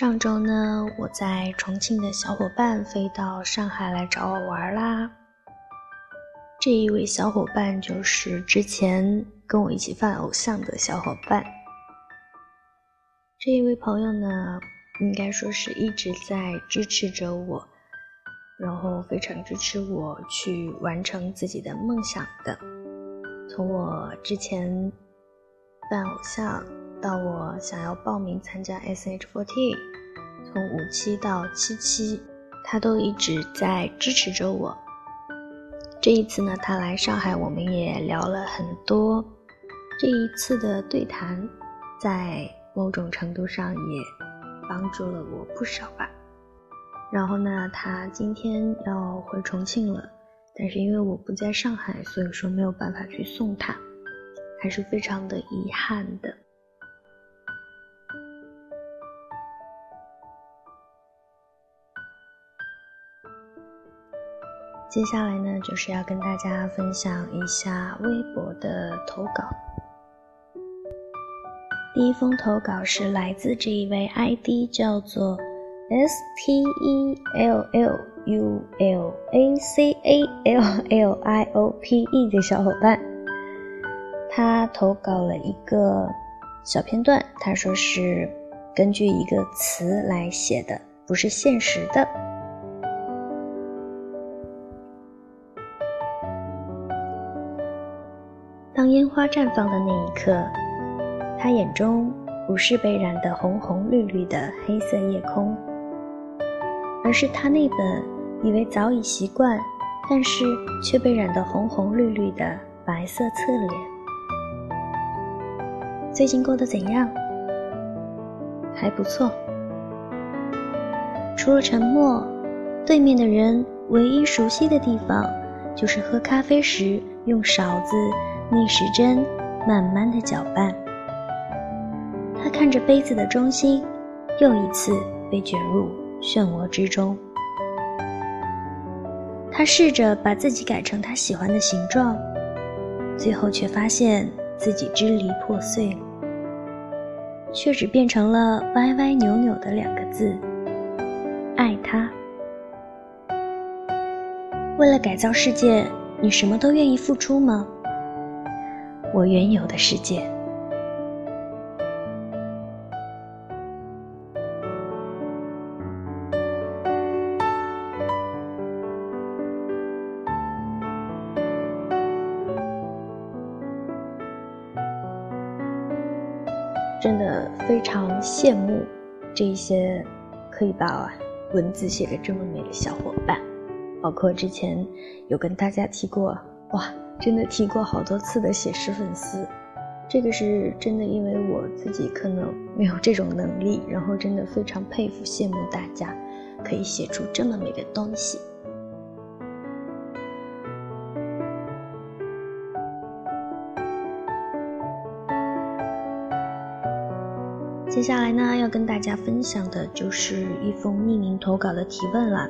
上周呢，我在重庆的小伙伴飞到上海来找我玩啦。这一位小伙伴就是之前跟我一起犯偶像的小伙伴。这一位朋友呢，应该说是一直在支持着我，然后非常支持我去完成自己的梦想的。从我之前扮偶像。到我想要报名参加 SH Forty 从五七到七七，他都一直在支持着我。这一次呢，他来上海，我们也聊了很多。这一次的对谈，在某种程度上也帮助了我不少吧。然后呢，他今天要回重庆了，但是因为我不在上海，所以说没有办法去送他，还是非常的遗憾的。接下来呢，就是要跟大家分享一下微博的投稿。第一封投稿是来自这一位 ID 叫做 S T E L L U L A C A L L I O P E 的小伙伴，他投稿了一个小片段，他说是根据一个词来写的，不是现实的。烟花绽放的那一刻，他眼中不是被染得红红绿绿的黑色夜空，而是他那本以为早已习惯，但是却被染得红红绿绿的白色侧脸。最近过得怎样？还不错。除了沉默，对面的人唯一熟悉的地方，就是喝咖啡时用勺子。逆时针慢慢的搅拌，他看着杯子的中心，又一次被卷入漩涡之中。他试着把自己改成他喜欢的形状，最后却发现自己支离破碎，却只变成了歪歪扭扭的两个字：爱他。为了改造世界，你什么都愿意付出吗？我原有的世界，真的非常羡慕这一些可以把文字写的这么美的小伙伴，包括之前有跟大家提过，哇。真的提过好多次的写诗粉丝，这个是真的，因为我自己可能没有这种能力，然后真的非常佩服、羡慕大家可以写出这么美的东西。接下来呢，要跟大家分享的就是一封匿名投稿的提问了。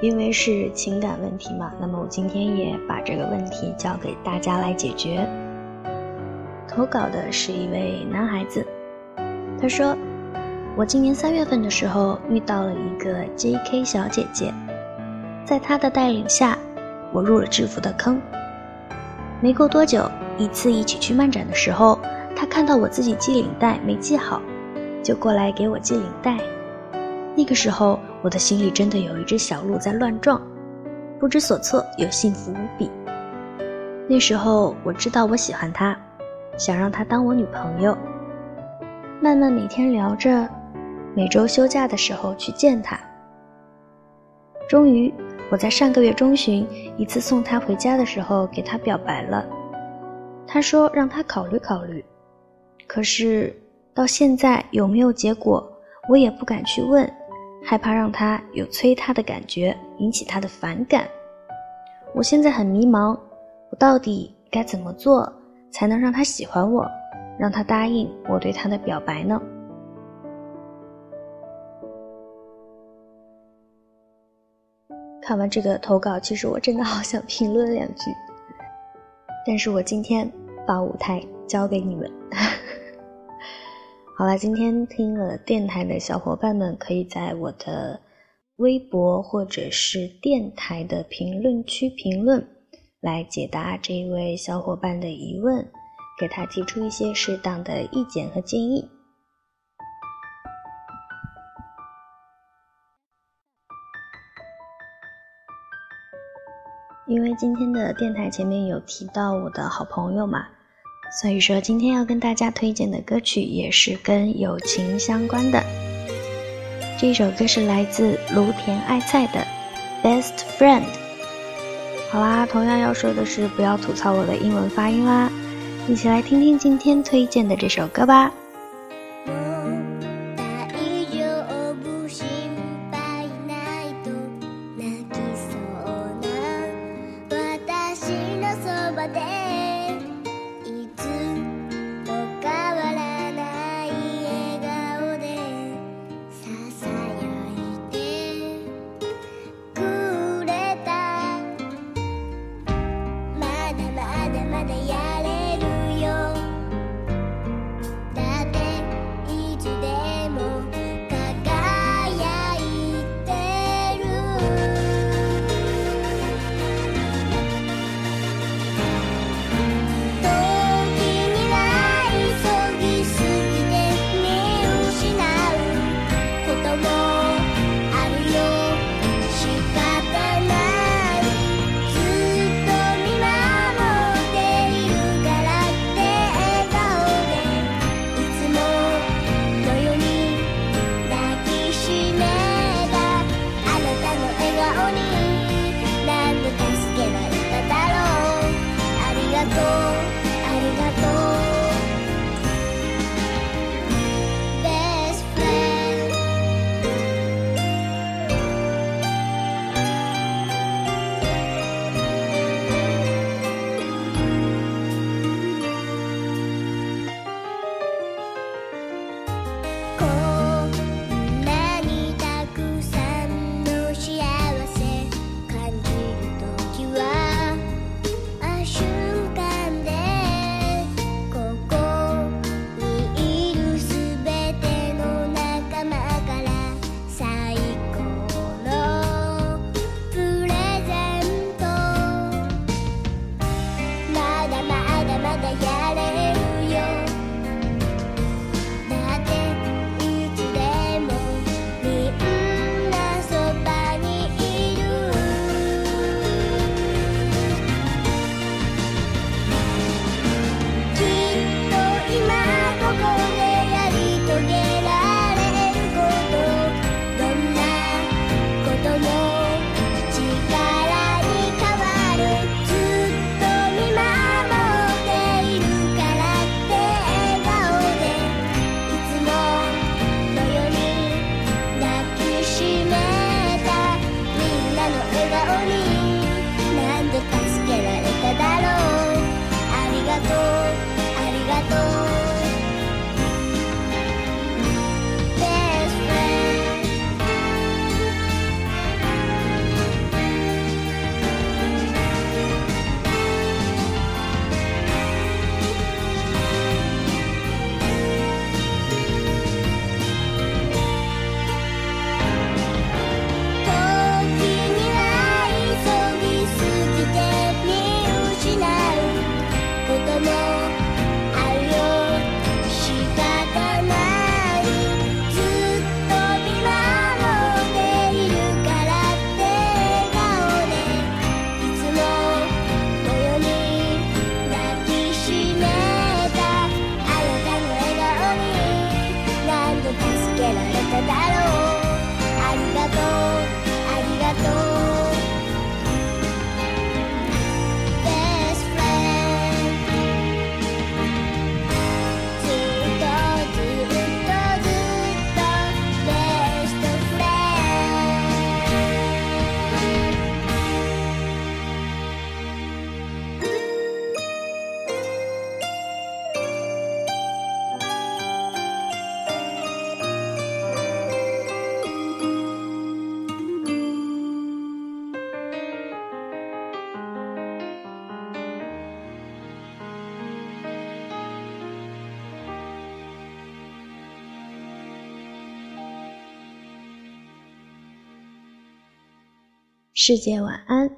因为是情感问题嘛，那么我今天也把这个问题交给大家来解决。投稿的是一位男孩子，他说：“我今年三月份的时候遇到了一个 J.K. 小姐姐，在她的带领下，我入了制服的坑。没过多久，一次一起去漫展的时候，她看到我自己系领带没系好，就过来给我系领带。那个时候。”我的心里真的有一只小鹿在乱撞，不知所措又幸福无比。那时候我知道我喜欢她，想让她当我女朋友。慢慢每天聊着，每周休假的时候去见她。终于，我在上个月中旬一次送她回家的时候给她表白了。她说让她考虑考虑，可是到现在有没有结果，我也不敢去问。害怕让他有催他的感觉，引起他的反感。我现在很迷茫，我到底该怎么做才能让他喜欢我，让他答应我对他的表白呢？看完这个投稿，其实我真的好想评论两句，但是我今天把舞台交给你们。好了，今天听了电台的小伙伴们，可以在我的微博或者是电台的评论区评论，来解答这一位小伙伴的疑问，给他提出一些适当的意见和建议。因为今天的电台前面有提到我的好朋友嘛。所以说，今天要跟大家推荐的歌曲也是跟友情相关的。这首歌是来自芦田爱菜的《Best Friend》。好啦，同样要说的是，不要吐槽我的英文发音啦。一起来听听今天推荐的这首歌吧。世界晚安。